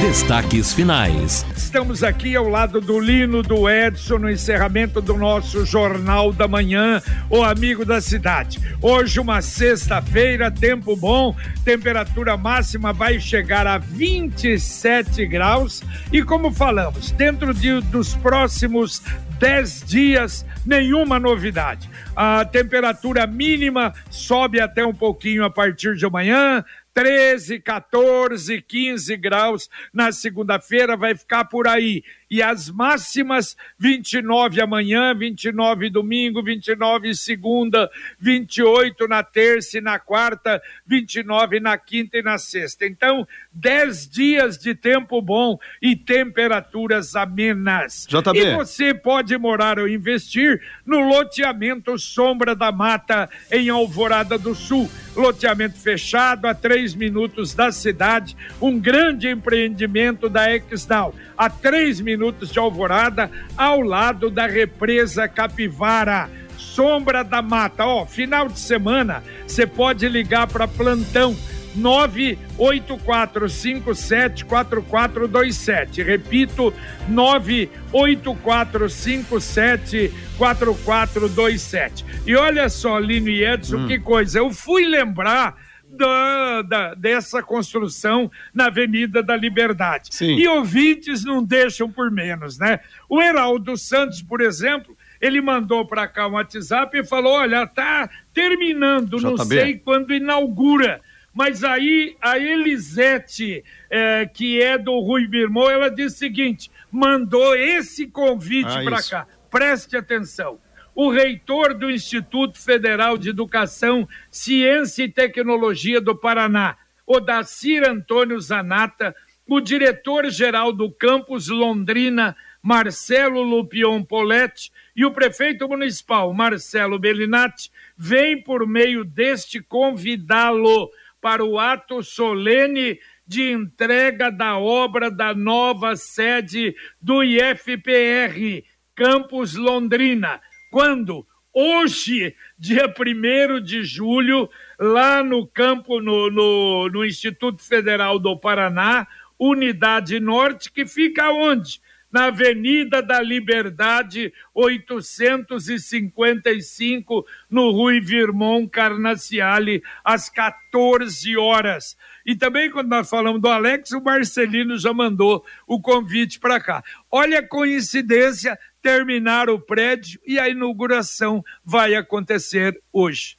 Destaques finais. Estamos aqui ao lado do Lino, do Edson, no encerramento do nosso Jornal da Manhã, o amigo da cidade. Hoje, uma sexta-feira, tempo bom, temperatura máxima vai chegar a 27 graus. E como falamos, dentro de, dos próximos 10 dias, nenhuma novidade. A temperatura mínima sobe até um pouquinho a partir de amanhã, 13, 14, 15 graus na segunda-feira, vai ficar por aí e as máximas 29 amanhã, 29 domingo, 29 segunda, 28 na terça e na quarta, 29 na quinta e na sexta. Então, 10 dias de tempo bom e temperaturas amenas. JB. E você pode morar ou investir no loteamento Sombra da Mata em Alvorada do Sul. Loteamento fechado a três minutos da cidade, um grande empreendimento da Exdal. A três minutos minutos de Alvorada, ao lado da represa Capivara. Sombra da Mata. Ó, final de semana, você pode ligar para plantão 984574427. Repito, 984574427. E olha só, Lino e Edson, hum. que coisa. Eu fui lembrar da, da, dessa construção na Avenida da Liberdade. Sim. E ouvintes não deixam por menos, né? O Heraldo Santos, por exemplo, ele mandou para cá um WhatsApp e falou: olha, tá terminando, não sei quando inaugura. Mas aí a Elisete, é, que é do Rui Birmão, ela disse o seguinte: mandou esse convite ah, para cá. Preste atenção o reitor do Instituto Federal de Educação, Ciência e Tecnologia do Paraná, Odacir Antônio Zanata, o diretor-geral do campus Londrina, Marcelo Lupion Poletti, e o prefeito municipal, Marcelo Bellinati, vem por meio deste convidá-lo para o ato solene de entrega da obra da nova sede do IFPR, Campus Londrina, quando? Hoje, dia 1 de julho, lá no campo, no, no, no Instituto Federal do Paraná, Unidade Norte, que fica onde? na Avenida da Liberdade, 855, no Rui Virmon Carnaciale, às 14 horas. E também, quando nós falamos do Alex, o Marcelino já mandou o convite para cá. Olha a coincidência, terminar o prédio e a inauguração vai acontecer hoje.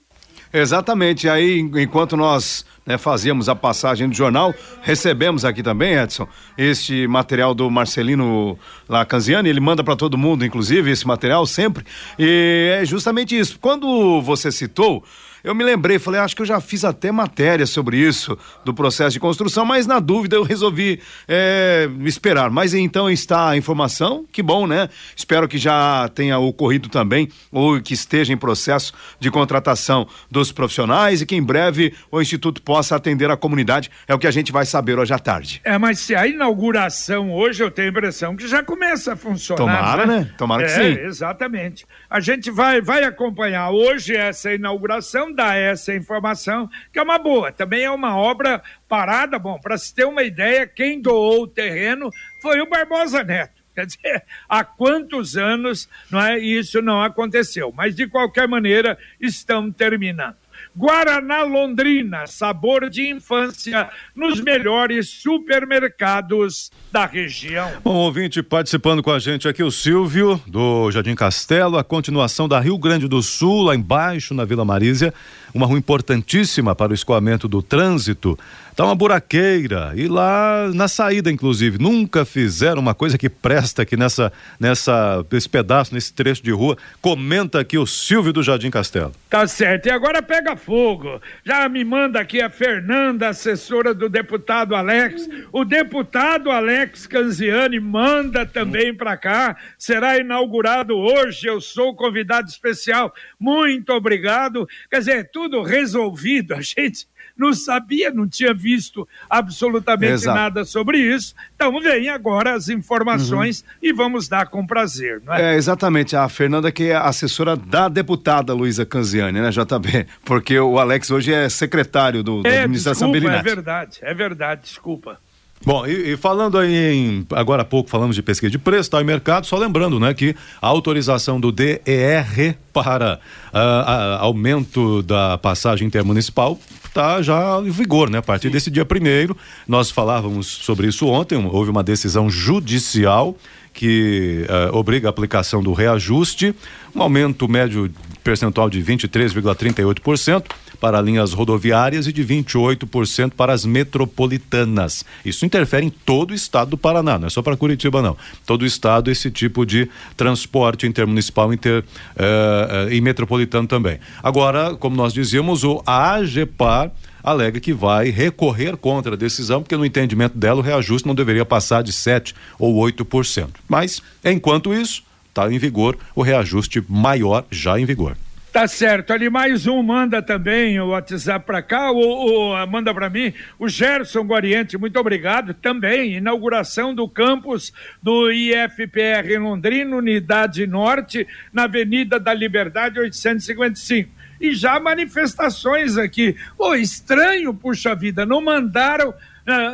Exatamente. Aí, enquanto nós né, fazíamos a passagem do jornal, recebemos aqui também, Edson, este material do Marcelino Lacanziani. Ele manda para todo mundo, inclusive, esse material sempre. E é justamente isso. Quando você citou eu me lembrei, falei, acho que eu já fiz até matéria sobre isso, do processo de construção, mas na dúvida eu resolvi é, esperar. Mas então está a informação, que bom, né? Espero que já tenha ocorrido também, ou que esteja em processo de contratação dos profissionais e que em breve o Instituto possa atender a comunidade. É o que a gente vai saber hoje à tarde. É, mas se a inauguração hoje, eu tenho a impressão que já começa a funcionar. Tomara, né? né? Tomara é, que sim. Exatamente. A gente vai, vai acompanhar hoje essa inauguração dar essa informação, que é uma boa. Também é uma obra parada. Bom, para se ter uma ideia, quem doou o terreno foi o Barbosa Neto. Quer dizer, há quantos anos não é, isso não aconteceu? Mas, de qualquer maneira, estão terminando. Guaraná Londrina, sabor de infância nos melhores supermercados da região. Bom, ouvinte participando com a gente aqui, o Silvio, do Jardim Castelo, a continuação da Rio Grande do Sul, lá embaixo, na Vila Marísia, uma rua importantíssima para o escoamento do trânsito. Tá uma buraqueira e lá na saída, inclusive, nunca fizeram uma coisa que presta aqui nessa, nessa, esse pedaço, nesse trecho de rua. Comenta aqui o Silvio do Jardim Castelo. Tá certo. E agora pega fogo. Já me manda aqui a Fernanda, assessora do deputado Alex. O deputado Alex Canziani manda também para cá. Será inaugurado hoje. Eu sou convidado especial. Muito obrigado. Quer dizer, tudo resolvido. A gente não sabia, não tinha visto absolutamente Exato. nada sobre isso. Então vem agora as informações uhum. e vamos dar com prazer, não é? É, exatamente. A Fernanda que é assessora da deputada Luísa Canziani, né, JB? Porque o Alex hoje é secretário do, da é, administração desculpa, É verdade, é verdade, desculpa. Bom, e, e, falando aí em. Agora há pouco falamos de pesquisa de preço, tá em mercado, só lembrando, né, que a autorização do DER para uh, a, aumento da passagem intermunicipal está já em vigor, né? A partir Sim. desse dia primeiro, nós falávamos sobre isso ontem, houve uma decisão judicial que uh, obriga a aplicação do reajuste, um aumento médio percentual de 23,38% para linhas rodoviárias e de 28% para as metropolitanas. Isso interfere em todo o estado do Paraná, não é só para Curitiba, não. Todo o estado, esse tipo de transporte intermunicipal inter, uh, uh, e metropolitano também. Agora, como nós dizíamos, o AGEPAR alega que vai recorrer contra a decisão, porque no entendimento dela o reajuste não deveria passar de 7 ou 8%. Mas, enquanto isso, está em vigor o reajuste maior já em vigor. Tá certo. Ali mais um manda também o WhatsApp para cá, ou, ou manda para mim. O Gerson Guariente, muito obrigado. Também, inauguração do campus do IFPR em Londrina, Unidade Norte, na Avenida da Liberdade 855 e já manifestações aqui. Pô, estranho, puxa vida, não mandaram uh,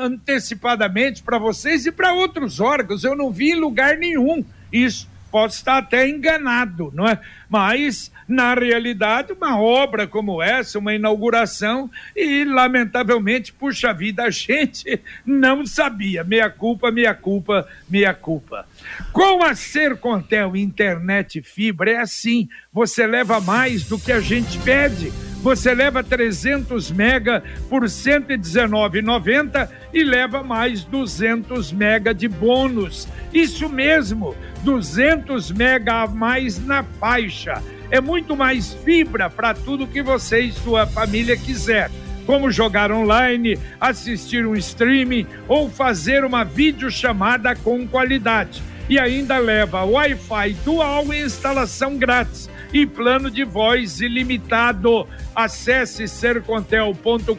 antecipadamente para vocês e para outros órgãos. Eu não vi em lugar nenhum isso. Posso estar até enganado, não é? Mas na realidade, uma obra como essa, uma inauguração, e lamentavelmente, puxa vida, a gente não sabia. Meia culpa, meia culpa, meia culpa. Com a Sercontel Internet Fibra é assim, você leva mais do que a gente pede. Você leva 300 mega por R$ 119,90 e leva mais 200 mega de bônus. Isso mesmo, 200 mega a mais na faixa é muito mais fibra para tudo que você e sua família quiser. Como jogar online, assistir um streaming ou fazer uma videochamada com qualidade. E ainda leva Wi-Fi dual e instalação grátis e plano de voz ilimitado. Acesse sercontel.com.br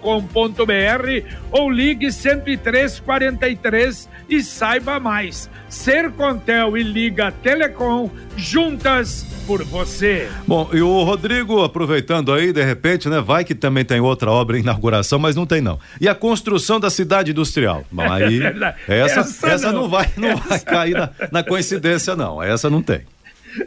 ou ligue 10343 e saiba mais. Sercontel e Liga Telecom juntas por você. Bom, e o Rodrigo, aproveitando aí, de repente, né? Vai que também tem outra obra em inauguração, mas não tem não. E a construção da cidade industrial? Bom, aí, essa, essa, essa não. vai, não vai cair na, na coincidência, não. Essa não tem.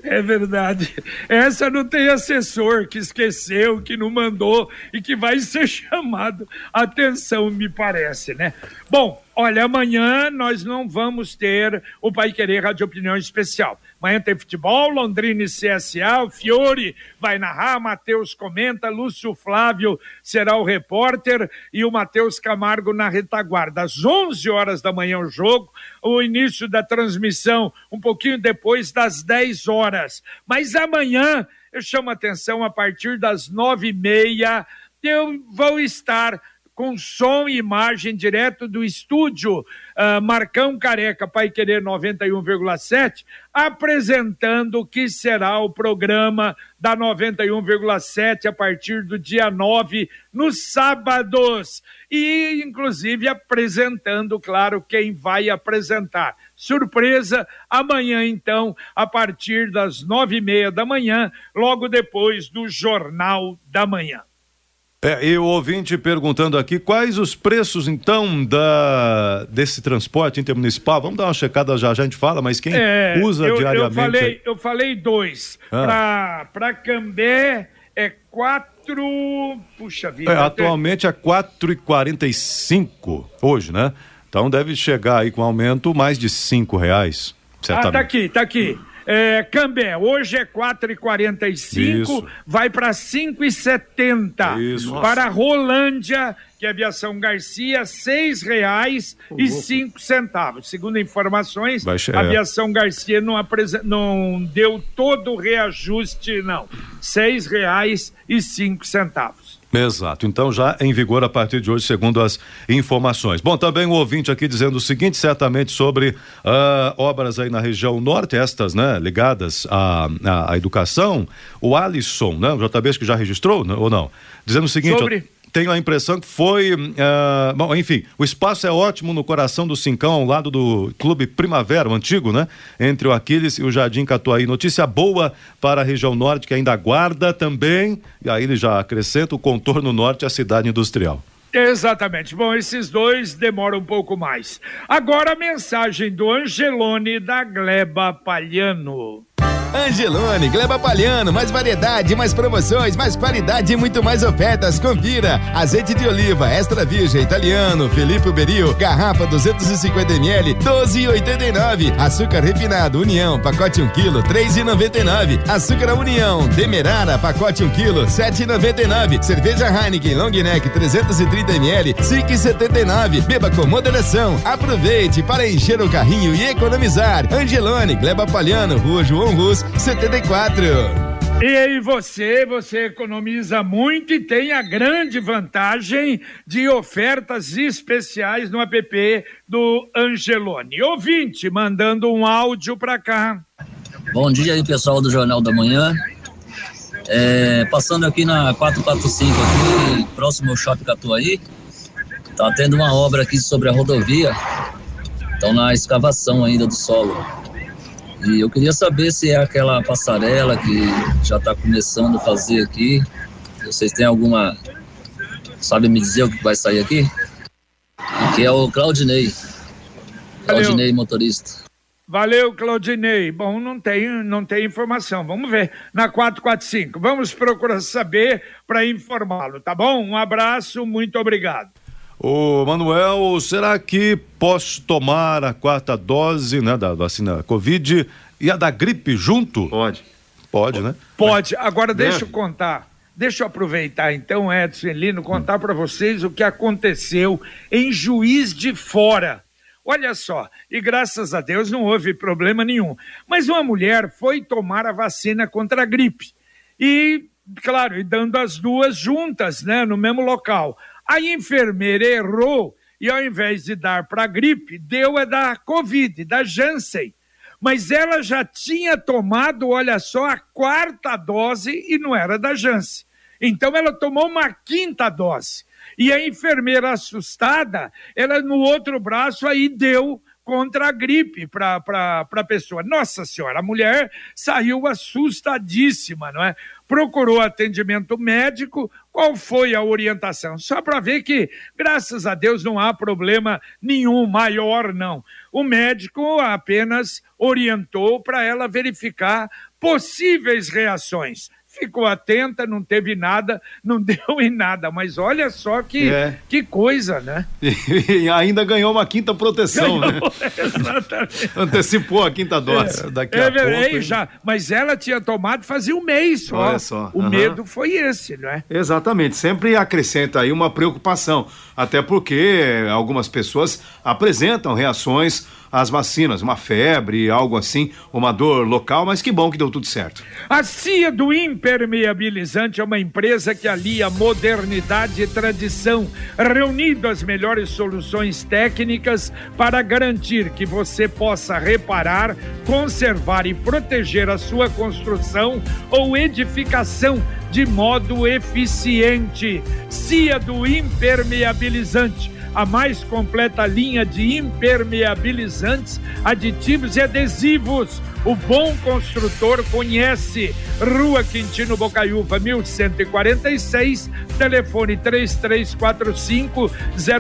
É verdade. Essa não tem assessor que esqueceu, que não mandou e que vai ser chamado atenção, me parece, né? Bom, olha, amanhã nós não vamos ter o Pai Querer Rádio Opinião Especial. Amanhã tem futebol, Londrina e CSA, o Fiore vai narrar, Matheus comenta, Lúcio Flávio será o repórter e o Matheus Camargo na retaguarda. Às 11 horas da manhã o jogo, o início da transmissão um pouquinho depois das 10 horas. Mas amanhã eu chamo a atenção a partir das nove e meia eu vou estar com som e imagem direto do estúdio uh, Marcão Careca, Pai Querer 91,7, apresentando o que será o programa da 91,7 a partir do dia 9, nos sábados. E, inclusive, apresentando, claro, quem vai apresentar. Surpresa, amanhã, então, a partir das nove e meia da manhã, logo depois do Jornal da Manhã. É, e o ouvinte perguntando aqui quais os preços então da desse transporte intermunicipal. Vamos dar uma checada já, já a gente fala, mas quem é, usa eu, diariamente? Eu falei, eu falei dois. Ah. Para Cambé é quatro. Puxa vida. É, atualmente é quatro e quarenta e cinco hoje, né? Então deve chegar aí com aumento mais de cinco reais. Certamente. Ah, tá aqui, tá aqui. É, Cambé, hoje é 4,45, vai para 5,70. Para Rolândia, que é Aviação Garcia, seis reais e cinco centavos. Segundo informações, a Aviação Garcia não, não deu todo o reajuste, não. Seis reais e cinco centavos. Exato. Então já em vigor a partir de hoje, segundo as informações. Bom, também o um ouvinte aqui dizendo o seguinte, certamente sobre uh, obras aí na região norte, estas, né, ligadas à, à, educação. O Alisson, né, o JB que já registrou, né, ou não? Dizendo o seguinte, sobre... tenho a impressão que foi. Uh, bom, enfim, o espaço é ótimo no coração do Cincão, ao lado do Clube Primavera, o antigo, né? Entre o Aquiles e o Jardim Catuaí. Notícia boa para a região norte, que ainda aguarda também, e aí ele já acrescenta o contorno norte, a cidade industrial. Exatamente. Bom, esses dois demoram um pouco mais. Agora a mensagem do Angelone da Gleba Palhano. Angelone, Gleba Palhano, mais variedade, mais promoções, mais qualidade e muito mais ofertas. Confira. Azeite de oliva extra virgem italiano, Felipe Beril, garrafa 250 ml, 12,89. Açúcar refinado União, pacote 1 kg, 3,99. Açúcar União, Demerara, pacote 1 kg, 7,99. Cerveja Heineken Long Neck 330 ml, 5,79. Beba com moderação. Aproveite para encher o carrinho e economizar. Angelone, Gleba Palhano, Rua João Russo 74. E aí você, você economiza muito e tem a grande vantagem de ofertas especiais no app do Angelone. Ouvinte, mandando um áudio para cá. Bom dia aí, pessoal do Jornal da Manhã. É, passando aqui na 445 aqui, próximo ao Shopping Catuaí, tá tendo uma obra aqui sobre a rodovia. Estão na escavação ainda do solo. E eu queria saber se é aquela passarela que já está começando a fazer aqui. Vocês têm alguma. Sabe me dizer o que vai sair aqui? Que é o Claudinei. Claudinei, Valeu. motorista. Valeu, Claudinei. Bom, não tem, não tem informação. Vamos ver na 445. Vamos procurar saber para informá-lo, tá bom? Um abraço, muito obrigado. Ô Manuel, será que posso tomar a quarta dose né, da vacina Covid e a da gripe junto? Pode. Pode, né? Pode. Agora deixa eu contar. Deixa eu aproveitar então, Edson e Lino, contar hum. para vocês o que aconteceu em Juiz de Fora. Olha só, e graças a Deus não houve problema nenhum. Mas uma mulher foi tomar a vacina contra a gripe. E, claro, e dando as duas juntas, né, no mesmo local. A enfermeira errou e ao invés de dar para a gripe, deu a da Covid, da Janssen. Mas ela já tinha tomado, olha só, a quarta dose e não era da Janssen. Então ela tomou uma quinta dose. E a enfermeira assustada, ela no outro braço aí deu contra a gripe para a pessoa. Nossa Senhora, a mulher saiu assustadíssima, não é? Procurou atendimento médico, qual foi a orientação? Só para ver que, graças a Deus, não há problema nenhum maior, não. O médico apenas orientou para ela verificar possíveis reações ficou atenta, não teve nada, não deu em nada. Mas olha só que, é. que coisa, né? E, ainda ganhou uma quinta proteção, ganhou, né? Exatamente. Antecipou a quinta dose. É, daqui é, a pouco. É, já, mas ela tinha tomado fazia um mês só. Olha só. O uhum. medo foi esse, não é? Exatamente. Sempre acrescenta aí uma preocupação. Até porque algumas pessoas apresentam reações as vacinas, uma febre, algo assim, uma dor local, mas que bom que deu tudo certo. A CIA do Impermeabilizante é uma empresa que alia modernidade e tradição, reunindo as melhores soluções técnicas para garantir que você possa reparar, conservar e proteger a sua construção ou edificação de modo eficiente. CIA do Impermeabilizante a mais completa linha de impermeabilizantes, aditivos e adesivos. O bom construtor conhece. Rua Quintino Bocaiúva, 1146, telefone 3345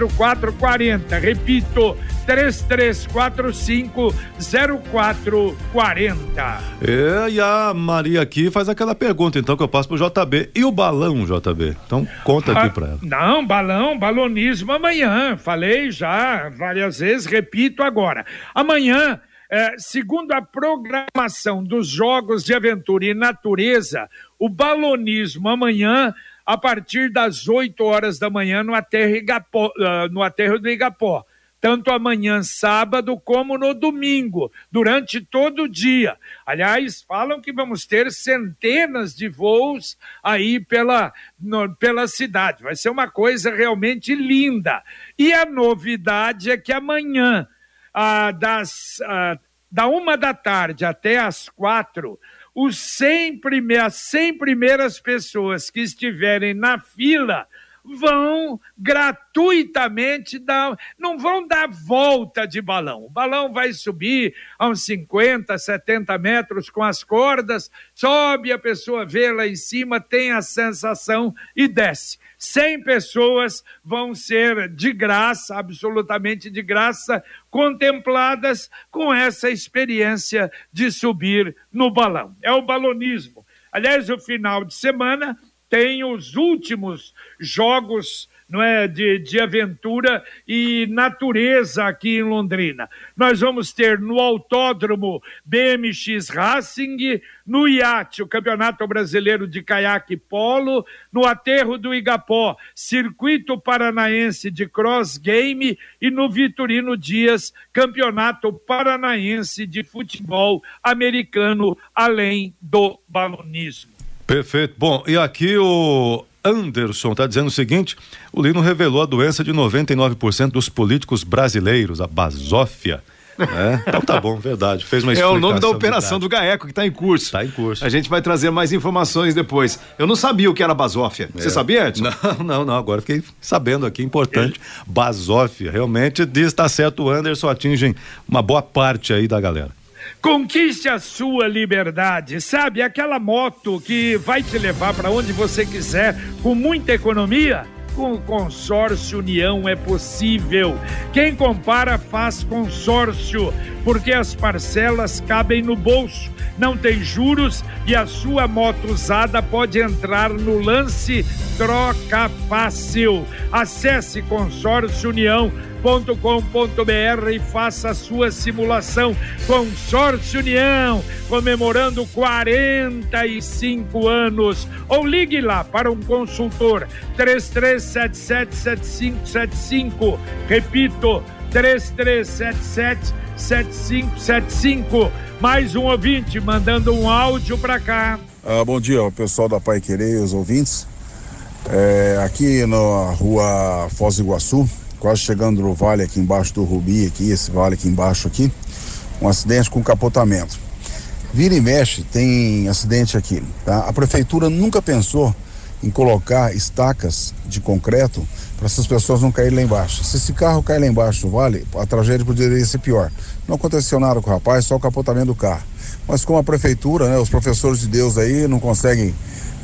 0440. Repito, 3345 0440. É, e a Maria aqui faz aquela pergunta, então, que eu passo pro JB. E o balão, JB? Então, conta aqui ah, para ela. Não, balão, balonismo amanhã. Falei já várias vezes, repito agora. Amanhã. É, segundo a programação dos Jogos de Aventura e Natureza, o balonismo amanhã, a partir das 8 horas da manhã, no aterro, Igapó, uh, no aterro do Igapó tanto amanhã, sábado, como no domingo, durante todo o dia. Aliás, falam que vamos ter centenas de voos aí pela, no, pela cidade. Vai ser uma coisa realmente linda. E a novidade é que amanhã, ah, das, ah, da uma da tarde até as quatro, os 100 prime as 100 primeiras pessoas que estiverem na fila vão gratuitamente dar, não vão dar volta de balão. O balão vai subir a uns 50, 70 metros com as cordas, sobe, a pessoa vê lá em cima, tem a sensação e desce. 100 pessoas vão ser de graça, absolutamente de graça, contempladas com essa experiência de subir no balão. É o balonismo. Aliás, o final de semana tem os últimos jogos não é, de, de aventura e natureza aqui em Londrina. Nós vamos ter no Autódromo BMX Racing, no iate o Campeonato Brasileiro de Caiaque Polo, no Aterro do Igapó, Circuito Paranaense de Cross Game e no Vitorino Dias, Campeonato Paranaense de Futebol Americano, além do balonismo. Perfeito. Bom, e aqui o Anderson está dizendo o seguinte: o Lino revelou a doença de 99% dos políticos brasileiros, a basófia. É, então tá bom, verdade. Fez uma É o nome da operação verdade. do GAECO que está em curso. Está em curso. A gente vai trazer mais informações depois. Eu não sabia o que era basófia. É. Você sabia, Edson? Não, não, não. Agora fiquei sabendo aqui, importante. Basófia. Realmente, diz, está certo, o Anderson atingem uma boa parte aí da galera. Conquiste a sua liberdade, sabe? Aquela moto que vai te levar para onde você quiser com muita economia. Com o consórcio União é possível. Quem compara faz consórcio, porque as parcelas cabem no bolso, não tem juros e a sua moto usada pode entrar no lance troca fácil. Acesse consórcio União com.br e faça a sua simulação. Consórcio União, comemorando 45 anos. Ou ligue lá para um consultor 33777575. Repito, 33777575. Mais um ouvinte mandando um áudio para cá. Ah, bom dia, pessoal da Pai Querer os ouvintes. É, aqui na rua Foz do Iguaçu, quase chegando no vale aqui embaixo do Rubi, aqui, esse vale aqui embaixo aqui, um acidente com capotamento. Vira e mexe, tem acidente aqui, tá? A prefeitura nunca pensou em colocar estacas de concreto para essas pessoas não caírem lá embaixo. Se esse carro cair lá embaixo do vale, a tragédia poderia ser pior. Não aconteceu nada com o rapaz, só o capotamento do carro. Mas como a prefeitura, né, os professores de Deus aí não conseguem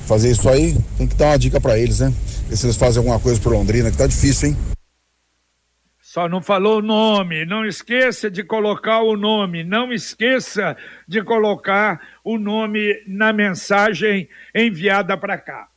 fazer isso aí, tem que dar uma dica para eles, né? Ver se eles fazem alguma coisa por Londrina, que tá difícil, hein? Só não falou o nome. Não esqueça de colocar o nome. Não esqueça de colocar o nome na mensagem enviada para cá.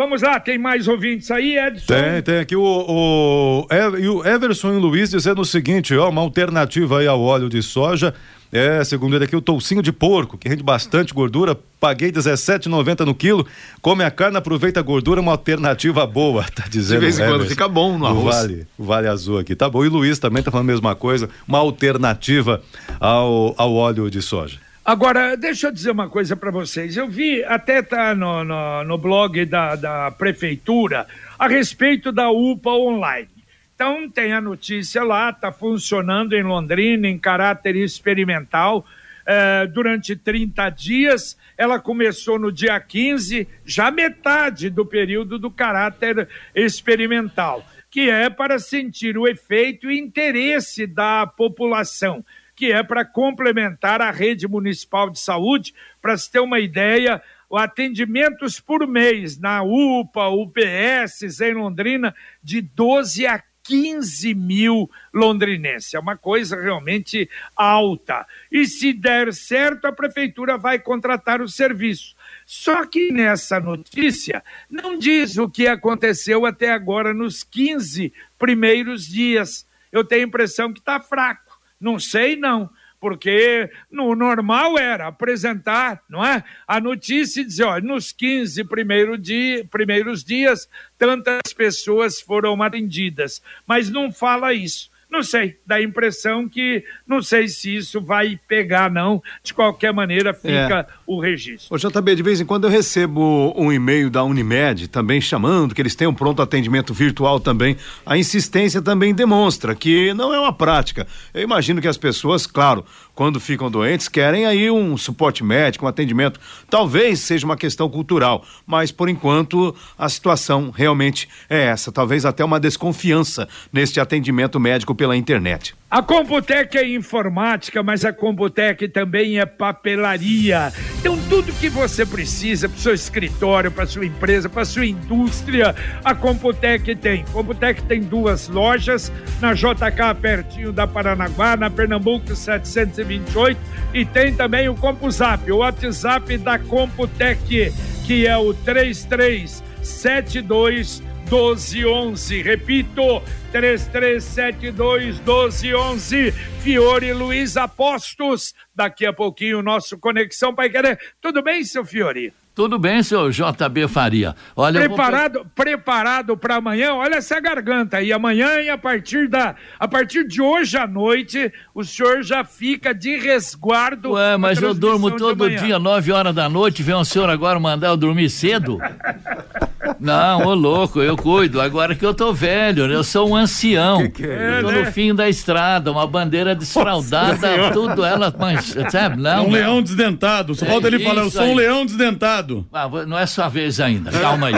Vamos lá, tem mais ouvintes aí, Edson? Tem, tem aqui o, o, o Everson e o Luiz dizendo o seguinte, ó, uma alternativa aí ao óleo de soja é, segundo ele aqui, o toucinho de porco, que rende bastante gordura. Paguei R$17,90 no quilo. Come a carne, aproveita a gordura, uma alternativa boa, tá dizendo. De vez em quando fica bom no arroz. O vale, o vale azul aqui, tá bom. E o Luiz também tá falando a mesma coisa, uma alternativa ao, ao óleo de soja. Agora, deixa eu dizer uma coisa para vocês. Eu vi, até tá no, no, no blog da, da prefeitura, a respeito da UPA online. Então, tem a notícia lá, está funcionando em Londrina em caráter experimental. Eh, durante 30 dias, ela começou no dia 15, já metade do período do caráter experimental, que é para sentir o efeito e interesse da população, que é para complementar a rede municipal de saúde. Para se ter uma ideia, atendimentos por mês na UPA, UPS em Londrina, de 12 a 15 mil londrinenses. É uma coisa realmente alta. E se der certo, a prefeitura vai contratar o serviço. Só que nessa notícia não diz o que aconteceu até agora nos 15 primeiros dias. Eu tenho a impressão que está fraco. Não sei, não porque no normal era apresentar, não é? A notícia e dizer, olha, nos 15 primeiro dia, primeiros dias, tantas pessoas foram atendidas, mas não fala isso. Não sei, dá a impressão que não sei se isso vai pegar, não. De qualquer maneira, fica é. O registro. Ô, JB, de vez em quando eu recebo um e-mail da Unimed também chamando que eles têm um pronto atendimento virtual também. A insistência também demonstra que não é uma prática. Eu imagino que as pessoas, claro, quando ficam doentes, querem aí um suporte médico, um atendimento. Talvez seja uma questão cultural, mas por enquanto a situação realmente é essa. Talvez até uma desconfiança neste atendimento médico pela internet. A Computec é informática, mas a Computec também é papelaria. Então, tudo que você precisa para o seu escritório, para sua empresa, para sua indústria, a Computec tem. Computec tem duas lojas, na JK, pertinho da Paranaguá, na Pernambuco 728, e tem também o CompuZap, o WhatsApp da Computec, que é o 3372 1211. Repito, 3372 1211. Fiore Luiz Apostos. Daqui a pouquinho, o nosso Conexão Pai Querer. Tudo bem, seu Fiore? Tudo bem, seu JB Faria. Olha, preparado, vou... preparado para amanhã. Olha essa garganta aí. Amanhã e a partir da, a partir de hoje à noite, o senhor já fica de resguardo. Ué, mas eu durmo todo dia, nove horas da noite. Vem o senhor agora mandar eu dormir cedo? Não, ô louco, eu cuido. Agora que eu tô velho, né? eu sou um ancião. Que que é? Eu tô é, no né? fim da estrada, uma bandeira desfraldada, tudo ela, mas, sabe? Não, um leão desdentado. Só falta é ele falar, eu sou aí. um leão desdentado. Ah, não é sua vez ainda, calma aí.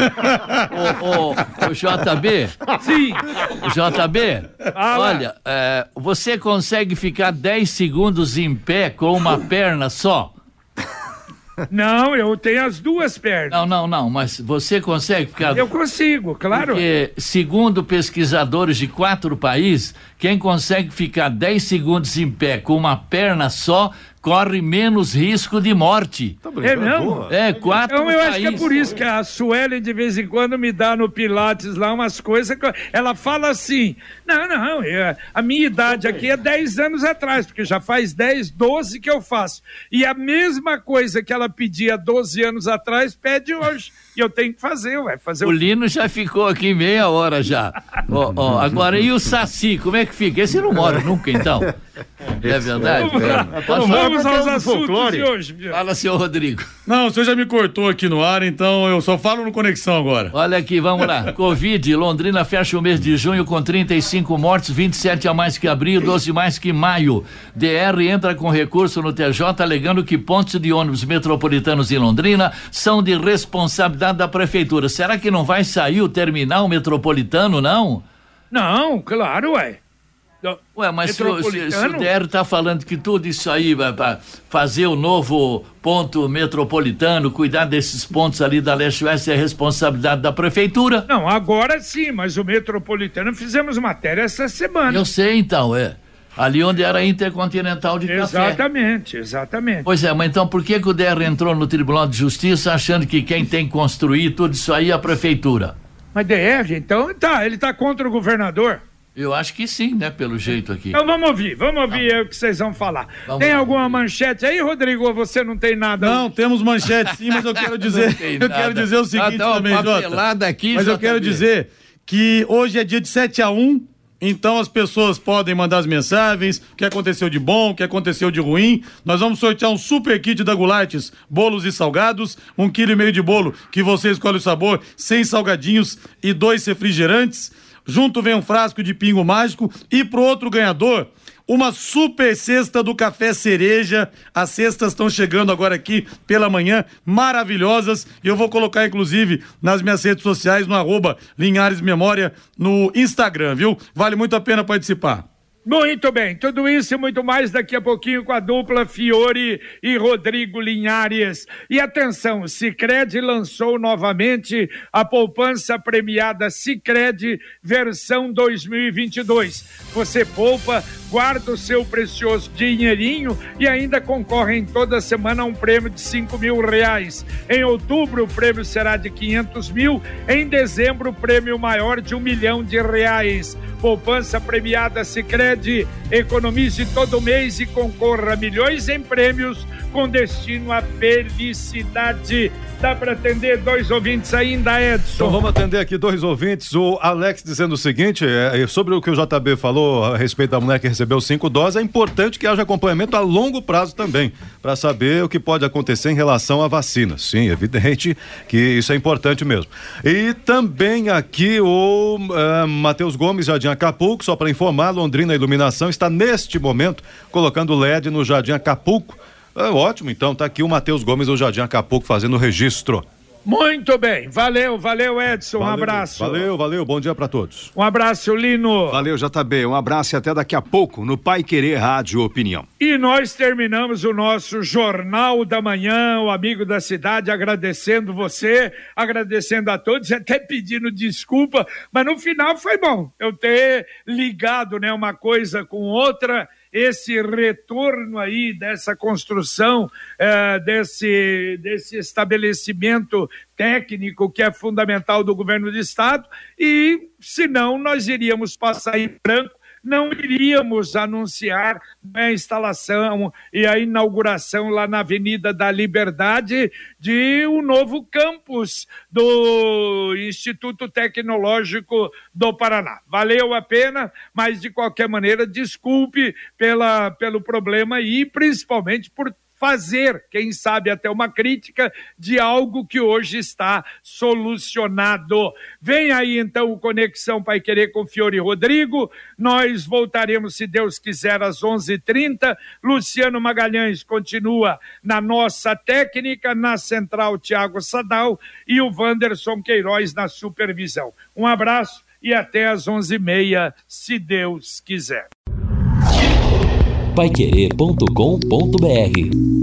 ô, ô, ô, JB. Sim. JB, ah, olha, é, você consegue ficar 10 segundos em pé com uma perna só? Não, eu tenho as duas pernas. Não, não, não, mas você consegue ficar. Eu consigo, claro. Porque, segundo pesquisadores de quatro países, quem consegue ficar 10 segundos em pé com uma perna só corre menos risco de morte. Tá é mesmo? É, quatro então, eu acho que é por isso que a Sueli de vez em quando me dá no Pilates lá umas coisas que ela fala assim, não, não, eu, a minha idade aqui é 10 anos atrás, porque já faz 10, 12 que eu faço. E a mesma coisa que ela pedia 12 anos atrás, pede hoje. E eu tenho que fazer, ué, fazer o... o Lino já ficou aqui meia hora já. oh, oh, agora, e o Saci, como é que fica? Esse não mora nunca, então? É verdade? Vamos, vamos aos assuntos folclore. de hoje. Fala, senhor Rodrigo. Não, o senhor já me cortou aqui no ar, então eu só falo no Conexão agora. Olha aqui, vamos lá. Covid, Londrina fecha o mês de junho com 35 mortes, 27 a mais que abril, 12 mais que maio. DR entra com recurso no TJ alegando que pontos de ônibus metropolitanos em Londrina são de responsabilidade da prefeitura. Será que não vai sair o terminal metropolitano, não? Não, claro, ué. Ué, mas se, se, se o DR está falando que tudo isso aí vai para fazer o novo ponto metropolitano, cuidar desses pontos ali da leste-oeste é responsabilidade da prefeitura. Não, agora sim, mas o metropolitano fizemos matéria essa semana. Eu sei então, é. Ali onde era Intercontinental de Café. Exatamente, exatamente. Pois é, mas então por que, que o DR entrou no Tribunal de Justiça achando que quem tem que construir tudo isso aí é a prefeitura? Mas DR, então tá, ele tá contra o governador. Eu acho que sim, né? Pelo jeito aqui. Então vamos ouvir, vamos ouvir tá. o que vocês vão falar. Vamos tem alguma manchete aí, Rodrigo? Ou você não tem nada? Não, temos manchete sim, mas eu quero dizer. eu quero dizer o seguinte ah, também, Jota. Aqui, mas eu quero dizer que hoje é dia de 7 a 1 então as pessoas podem mandar as mensagens, o que aconteceu de bom, o que aconteceu de ruim. Nós vamos sortear um super kit da Gulates, bolos e salgados, um quilo e meio de bolo que você escolhe o sabor, sem salgadinhos e dois refrigerantes. Junto vem um frasco de pingo mágico e pro outro ganhador, uma super cesta do Café Cereja. As cestas estão chegando agora aqui pela manhã, maravilhosas. E eu vou colocar, inclusive, nas minhas redes sociais, no arroba Linhares Memória, no Instagram, viu? Vale muito a pena participar. Muito bem, tudo isso e muito mais daqui a pouquinho com a dupla Fiore e Rodrigo Linhares. E atenção, Sicredi lançou novamente a poupança premiada Sicredi versão 2022. Você poupa, guarda o seu precioso dinheirinho e ainda concorre em toda semana a um prêmio de cinco mil reais. Em outubro o prêmio será de 500 mil, em dezembro o prêmio maior de um milhão de reais. Poupança premiada Sicredi. Economize todo mês e concorra a milhões em prêmios com destino à felicidade. Dá para atender dois ouvintes ainda, Edson? Então vamos atender aqui dois ouvintes. O Alex dizendo o seguinte: é, é sobre o que o JB falou a respeito da mulher que recebeu cinco doses, é importante que haja acompanhamento a longo prazo também, para saber o que pode acontecer em relação à vacina. Sim, evidente que isso é importante mesmo. E também aqui o uh, Matheus Gomes, Jardim Acapulco, só para informar, Londrina Iluminação está neste momento colocando LED no Jardim Acapulco é, ótimo, então tá aqui o Matheus Gomes do Jardim Acapulco fazendo o registro. Muito bem, valeu, valeu Edson, valeu, um abraço. Valeu, valeu, bom dia para todos. Um abraço, Lino. Valeu, JB, um abraço e até daqui a pouco no Pai Querer Rádio Opinião. E nós terminamos o nosso Jornal da Manhã, o amigo da cidade, agradecendo você, agradecendo a todos, até pedindo desculpa, mas no final foi bom eu ter ligado, né, uma coisa com outra esse retorno aí dessa construção, é, desse, desse estabelecimento técnico que é fundamental do governo do Estado, e senão nós iríamos passar em branco não iríamos anunciar a instalação e a inauguração lá na Avenida da Liberdade de um novo campus do Instituto Tecnológico do Paraná. Valeu a pena, mas de qualquer maneira, desculpe pela, pelo problema e principalmente por fazer, quem sabe até uma crítica de algo que hoje está solucionado. Vem aí então o Conexão Pai Querer com Fiore Rodrigo. Nós voltaremos, se Deus quiser, às 11:30. Luciano Magalhães continua na nossa técnica, na central Tiago Sadal e o Wanderson Queiroz na supervisão. Um abraço e até às 11:30, se Deus quiser paiquerê.com.br